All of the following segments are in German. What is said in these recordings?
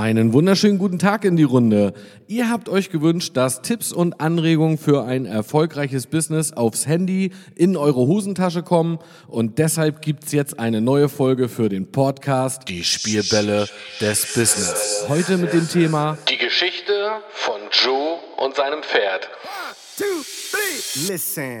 Einen wunderschönen guten Tag in die Runde. Ihr habt euch gewünscht, dass Tipps und Anregungen für ein erfolgreiches Business aufs Handy in eure Hosentasche kommen und deshalb gibt's jetzt eine neue Folge für den Podcast Die Spielbälle des Business. Heute mit dem Thema Die Geschichte von Joe und seinem Pferd. two, three. Listen.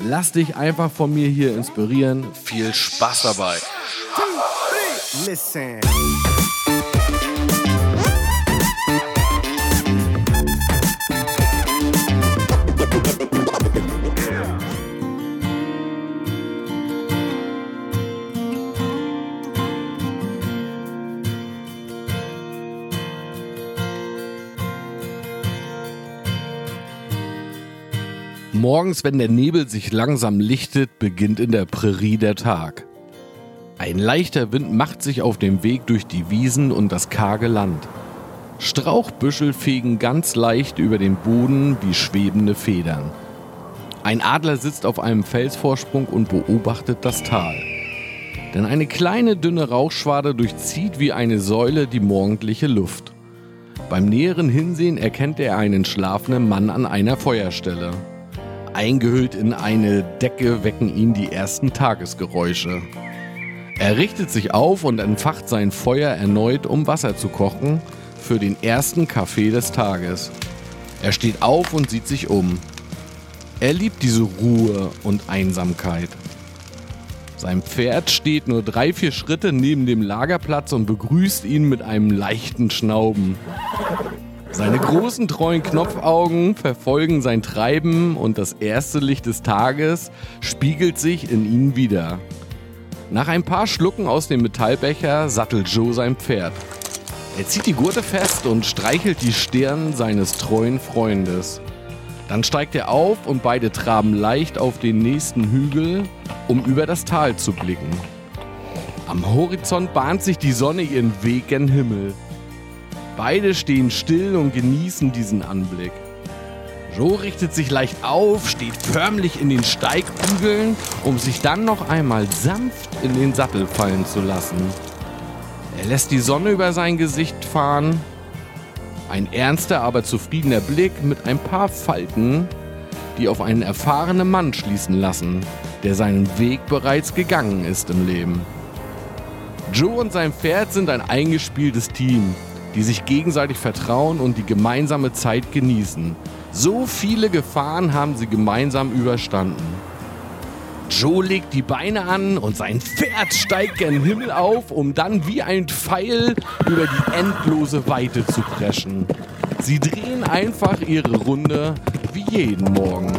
Lass dich einfach von mir hier inspirieren. Viel Spaß dabei. Listen. Morgens, wenn der Nebel sich langsam lichtet, beginnt in der Prärie der Tag. Ein leichter Wind macht sich auf dem Weg durch die Wiesen und das karge Land. Strauchbüschel fegen ganz leicht über den Boden wie schwebende Federn. Ein Adler sitzt auf einem Felsvorsprung und beobachtet das Tal. Denn eine kleine dünne Rauchschwade durchzieht wie eine Säule die morgendliche Luft. Beim näheren Hinsehen erkennt er einen schlafenden Mann an einer Feuerstelle. Eingehüllt in eine Decke wecken ihn die ersten Tagesgeräusche. Er richtet sich auf und entfacht sein Feuer erneut, um Wasser zu kochen für den ersten Kaffee des Tages. Er steht auf und sieht sich um. Er liebt diese Ruhe und Einsamkeit. Sein Pferd steht nur drei, vier Schritte neben dem Lagerplatz und begrüßt ihn mit einem leichten Schnauben. Seine großen treuen Knopfaugen verfolgen sein Treiben und das erste Licht des Tages spiegelt sich in ihnen wieder. Nach ein paar Schlucken aus dem Metallbecher sattelt Joe sein Pferd. Er zieht die Gurte fest und streichelt die Stirn seines treuen Freundes. Dann steigt er auf und beide traben leicht auf den nächsten Hügel, um über das Tal zu blicken. Am Horizont bahnt sich die Sonne ihren Weg gen Himmel. Beide stehen still und genießen diesen Anblick. Joe richtet sich leicht auf, steht förmlich in den Steigbügeln, um sich dann noch einmal sanft in den Sattel fallen zu lassen. Er lässt die Sonne über sein Gesicht fahren. Ein ernster, aber zufriedener Blick mit ein paar Falten, die auf einen erfahrenen Mann schließen lassen, der seinen Weg bereits gegangen ist im Leben. Joe und sein Pferd sind ein eingespieltes Team, die sich gegenseitig vertrauen und die gemeinsame Zeit genießen. So viele Gefahren haben sie gemeinsam überstanden. Joe legt die Beine an und sein Pferd steigt gen Himmel auf, um dann wie ein Pfeil über die endlose Weite zu preschen. Sie drehen einfach ihre Runde wie jeden Morgen.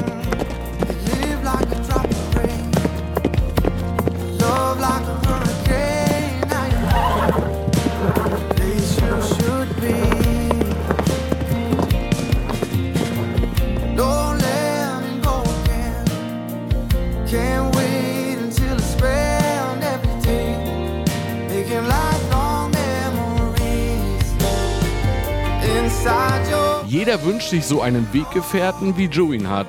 Wünscht so einen Weggefährten, wie Joe ihn hat.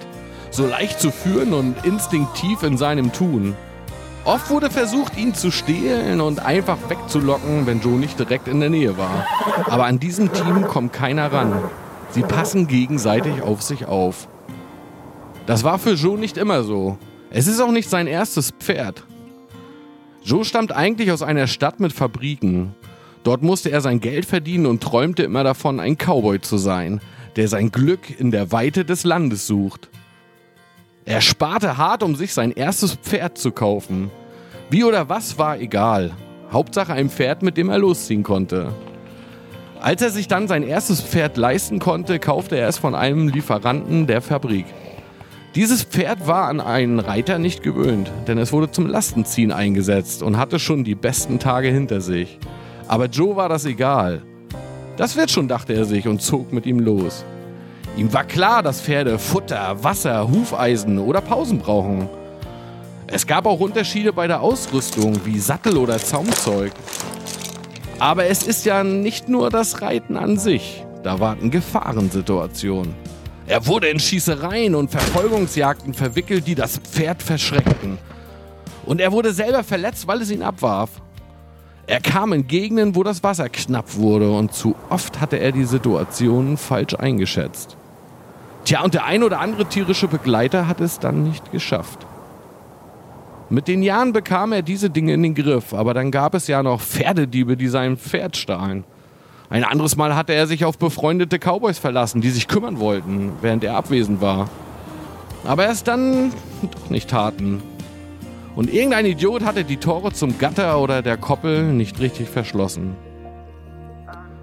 So leicht zu führen und instinktiv in seinem Tun. Oft wurde versucht, ihn zu stehlen und einfach wegzulocken, wenn Joe nicht direkt in der Nähe war. Aber an diesem Team kommt keiner ran. Sie passen gegenseitig auf sich auf. Das war für Joe nicht immer so. Es ist auch nicht sein erstes Pferd. Joe stammt eigentlich aus einer Stadt mit Fabriken. Dort musste er sein Geld verdienen und träumte immer davon, ein Cowboy zu sein, der sein Glück in der Weite des Landes sucht. Er sparte hart, um sich sein erstes Pferd zu kaufen. Wie oder was war egal. Hauptsache ein Pferd, mit dem er losziehen konnte. Als er sich dann sein erstes Pferd leisten konnte, kaufte er es von einem Lieferanten der Fabrik. Dieses Pferd war an einen Reiter nicht gewöhnt, denn es wurde zum Lastenziehen eingesetzt und hatte schon die besten Tage hinter sich. Aber Joe war das egal. Das wird schon, dachte er sich und zog mit ihm los. Ihm war klar, dass Pferde Futter, Wasser, Hufeisen oder Pausen brauchen. Es gab auch Unterschiede bei der Ausrüstung, wie Sattel oder Zaumzeug. Aber es ist ja nicht nur das Reiten an sich. Da warten Gefahrensituationen. Er wurde in Schießereien und Verfolgungsjagden verwickelt, die das Pferd verschreckten. Und er wurde selber verletzt, weil es ihn abwarf. Er kam in Gegenden, wo das Wasser knapp wurde und zu oft hatte er die Situationen falsch eingeschätzt. Tja, und der ein oder andere tierische Begleiter hat es dann nicht geschafft. Mit den Jahren bekam er diese Dinge in den Griff, aber dann gab es ja noch Pferdediebe, die sein Pferd stahlen. Ein anderes Mal hatte er sich auf befreundete Cowboys verlassen, die sich kümmern wollten, während er abwesend war. Aber er es dann doch nicht taten. Und irgendein Idiot hatte die Tore zum Gatter oder der Koppel nicht richtig verschlossen.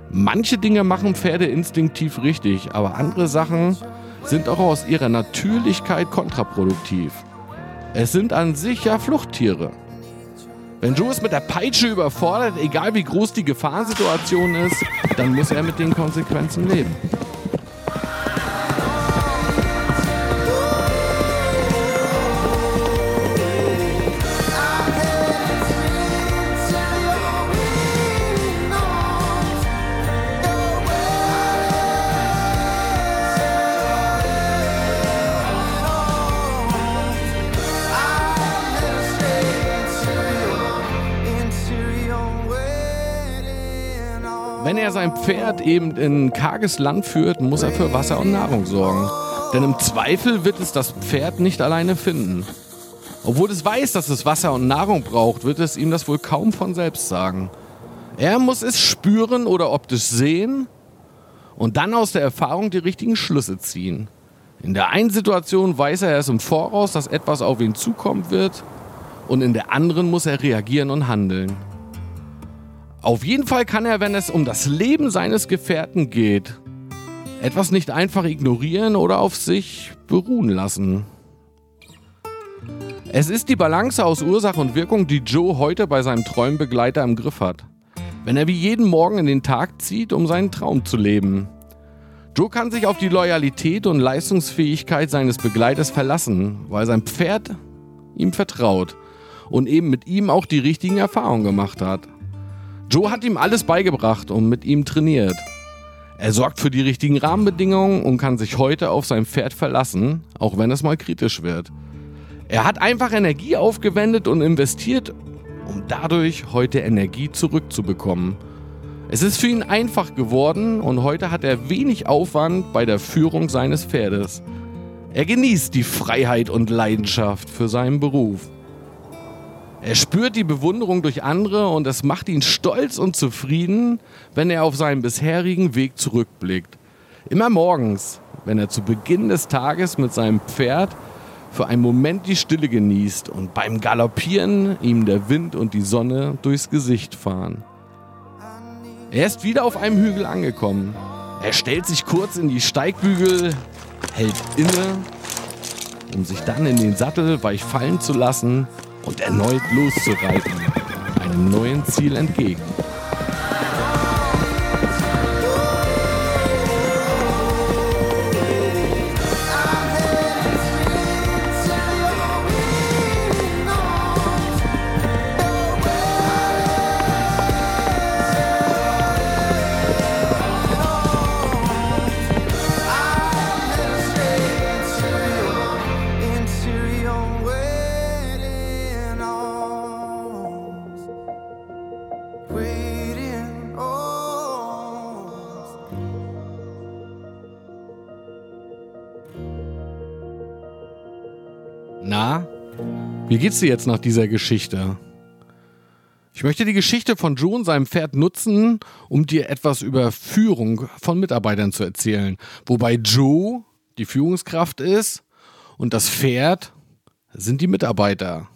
Manche Dinge machen Pferde instinktiv richtig, aber andere Sachen sind auch aus ihrer Natürlichkeit kontraproduktiv. Es sind an sich ja Fluchttiere. Wenn Joe es mit der Peitsche überfordert, egal wie groß die Gefahrsituation ist, dann muss er mit den Konsequenzen leben. Sein Pferd eben in karges Land führt, muss er für Wasser und Nahrung sorgen. Denn im Zweifel wird es das Pferd nicht alleine finden. Obwohl es weiß, dass es Wasser und Nahrung braucht, wird es ihm das wohl kaum von selbst sagen. Er muss es spüren oder optisch sehen und dann aus der Erfahrung die richtigen Schlüsse ziehen. In der einen Situation weiß er erst im Voraus, dass etwas auf ihn zukommen wird und in der anderen muss er reagieren und handeln. Auf jeden Fall kann er, wenn es um das Leben seines Gefährten geht, etwas nicht einfach ignorieren oder auf sich beruhen lassen. Es ist die Balance aus Ursache und Wirkung, die Joe heute bei seinem treuen Begleiter im Griff hat. Wenn er wie jeden Morgen in den Tag zieht, um seinen Traum zu leben. Joe kann sich auf die Loyalität und Leistungsfähigkeit seines Begleiters verlassen, weil sein Pferd ihm vertraut und eben mit ihm auch die richtigen Erfahrungen gemacht hat. Joe hat ihm alles beigebracht und mit ihm trainiert. Er sorgt für die richtigen Rahmenbedingungen und kann sich heute auf sein Pferd verlassen, auch wenn es mal kritisch wird. Er hat einfach Energie aufgewendet und investiert, um dadurch heute Energie zurückzubekommen. Es ist für ihn einfach geworden und heute hat er wenig Aufwand bei der Führung seines Pferdes. Er genießt die Freiheit und Leidenschaft für seinen Beruf. Er spürt die Bewunderung durch andere und es macht ihn stolz und zufrieden, wenn er auf seinen bisherigen Weg zurückblickt. Immer morgens, wenn er zu Beginn des Tages mit seinem Pferd für einen Moment die Stille genießt und beim Galoppieren ihm der Wind und die Sonne durchs Gesicht fahren. Er ist wieder auf einem Hügel angekommen. Er stellt sich kurz in die Steigbügel, hält inne, um sich dann in den Sattel weich fallen zu lassen und erneut loszureiten, einem neuen Ziel entgegen. Na, wie geht's dir jetzt nach dieser Geschichte? Ich möchte die Geschichte von Joe und seinem Pferd nutzen, um dir etwas über Führung von Mitarbeitern zu erzählen. Wobei Joe die Führungskraft ist und das Pferd sind die Mitarbeiter.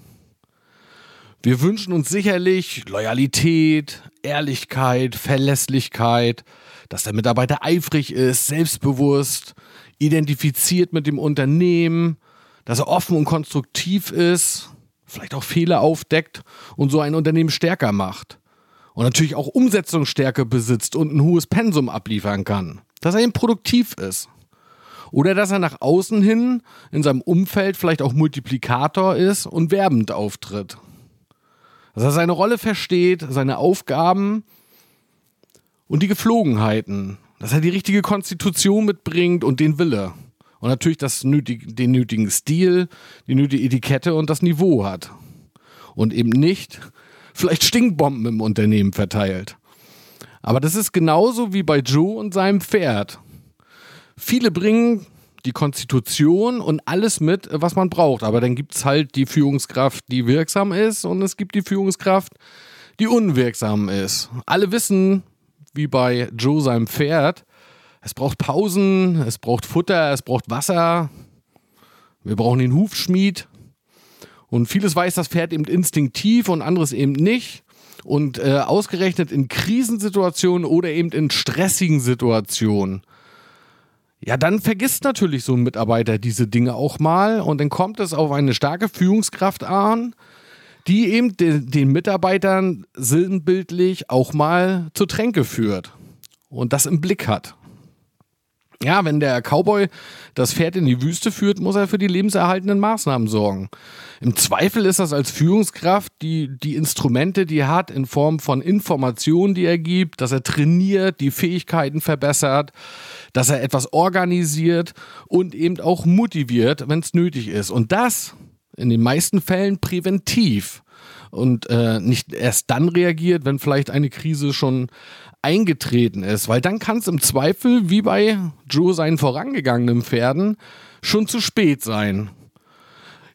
Wir wünschen uns sicherlich Loyalität, Ehrlichkeit, Verlässlichkeit, dass der Mitarbeiter eifrig ist, selbstbewusst, identifiziert mit dem Unternehmen, dass er offen und konstruktiv ist, vielleicht auch Fehler aufdeckt und so ein Unternehmen stärker macht. Und natürlich auch Umsetzungsstärke besitzt und ein hohes Pensum abliefern kann. Dass er eben produktiv ist. Oder dass er nach außen hin in seinem Umfeld vielleicht auch Multiplikator ist und werbend auftritt. Dass er seine Rolle versteht, seine Aufgaben und die Geflogenheiten. Dass er die richtige Konstitution mitbringt und den Wille. Und natürlich das nötig, den nötigen Stil, die nötige Etikette und das Niveau hat. Und eben nicht vielleicht Stinkbomben im Unternehmen verteilt. Aber das ist genauso wie bei Joe und seinem Pferd. Viele bringen die Konstitution und alles mit, was man braucht. Aber dann gibt es halt die Führungskraft, die wirksam ist und es gibt die Führungskraft, die unwirksam ist. Alle wissen, wie bei Joe seinem Pferd, es braucht Pausen, es braucht Futter, es braucht Wasser. Wir brauchen den Hufschmied. Und vieles weiß das Pferd eben instinktiv und anderes eben nicht. Und äh, ausgerechnet in Krisensituationen oder eben in stressigen Situationen. Ja, dann vergisst natürlich so ein Mitarbeiter diese Dinge auch mal und dann kommt es auf eine starke Führungskraft an, die eben de den Mitarbeitern sinnbildlich auch mal zur Tränke führt und das im Blick hat. Ja, wenn der Cowboy das Pferd in die Wüste führt, muss er für die lebenserhaltenden Maßnahmen sorgen. Im Zweifel ist das als Führungskraft die, die Instrumente, die er hat, in Form von Informationen, die er gibt, dass er trainiert, die Fähigkeiten verbessert, dass er etwas organisiert und eben auch motiviert, wenn es nötig ist. Und das in den meisten Fällen präventiv und äh, nicht erst dann reagiert, wenn vielleicht eine Krise schon eingetreten ist, weil dann kann es im Zweifel, wie bei Joe seinen vorangegangenen Pferden, schon zu spät sein.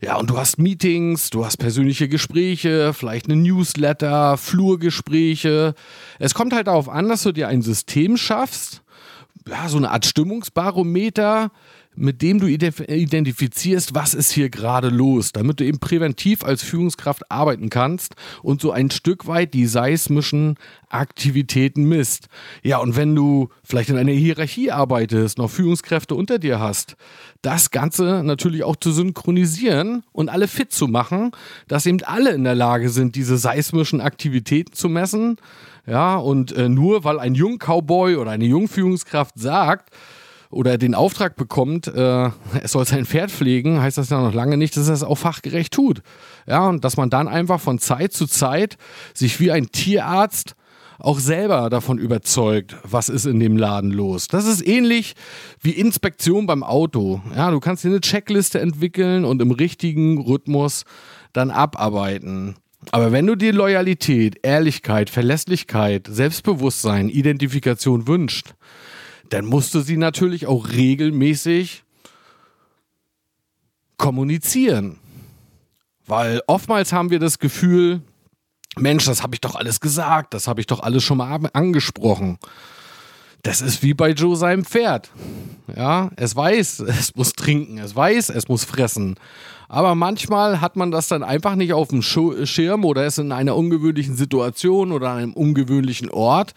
Ja, und du hast Meetings, du hast persönliche Gespräche, vielleicht eine Newsletter, Flurgespräche. Es kommt halt darauf an, dass du dir ein System schaffst, ja, so eine Art Stimmungsbarometer, mit dem du identifizierst, was ist hier gerade los, damit du eben präventiv als Führungskraft arbeiten kannst und so ein Stück weit die seismischen Aktivitäten misst. Ja, und wenn du vielleicht in einer Hierarchie arbeitest, noch Führungskräfte unter dir hast, das Ganze natürlich auch zu synchronisieren und alle fit zu machen, dass eben alle in der Lage sind, diese seismischen Aktivitäten zu messen. Ja, und äh, nur weil ein Jung-Cowboy oder eine Jungführungskraft sagt, oder den Auftrag bekommt, äh, er soll sein Pferd pflegen, heißt das ja noch lange nicht, dass er es auch fachgerecht tut. Ja, und dass man dann einfach von Zeit zu Zeit sich wie ein Tierarzt auch selber davon überzeugt, was ist in dem Laden los. Das ist ähnlich wie Inspektion beim Auto. Ja, du kannst dir eine Checkliste entwickeln und im richtigen Rhythmus dann abarbeiten. Aber wenn du dir Loyalität, Ehrlichkeit, Verlässlichkeit, Selbstbewusstsein, Identifikation wünschst, dann musst du sie natürlich auch regelmäßig kommunizieren. Weil oftmals haben wir das Gefühl, Mensch, das habe ich doch alles gesagt, das habe ich doch alles schon mal angesprochen. Das ist wie bei Joe seinem Pferd. Ja, es weiß, es muss trinken, es weiß, es muss fressen. Aber manchmal hat man das dann einfach nicht auf dem Schirm oder ist in einer ungewöhnlichen Situation oder an einem ungewöhnlichen Ort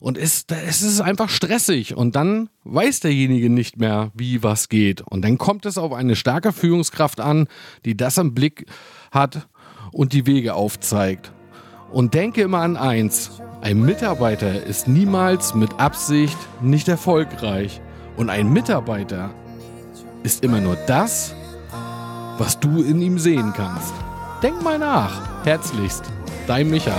und es, es ist einfach stressig und dann weiß derjenige nicht mehr, wie was geht. Und dann kommt es auf eine starke Führungskraft an, die das im Blick hat und die Wege aufzeigt. Und denke immer an eins, ein Mitarbeiter ist niemals mit Absicht nicht erfolgreich. Und ein Mitarbeiter ist immer nur das, was du in ihm sehen kannst. Denk mal nach. Herzlichst, dein Micha.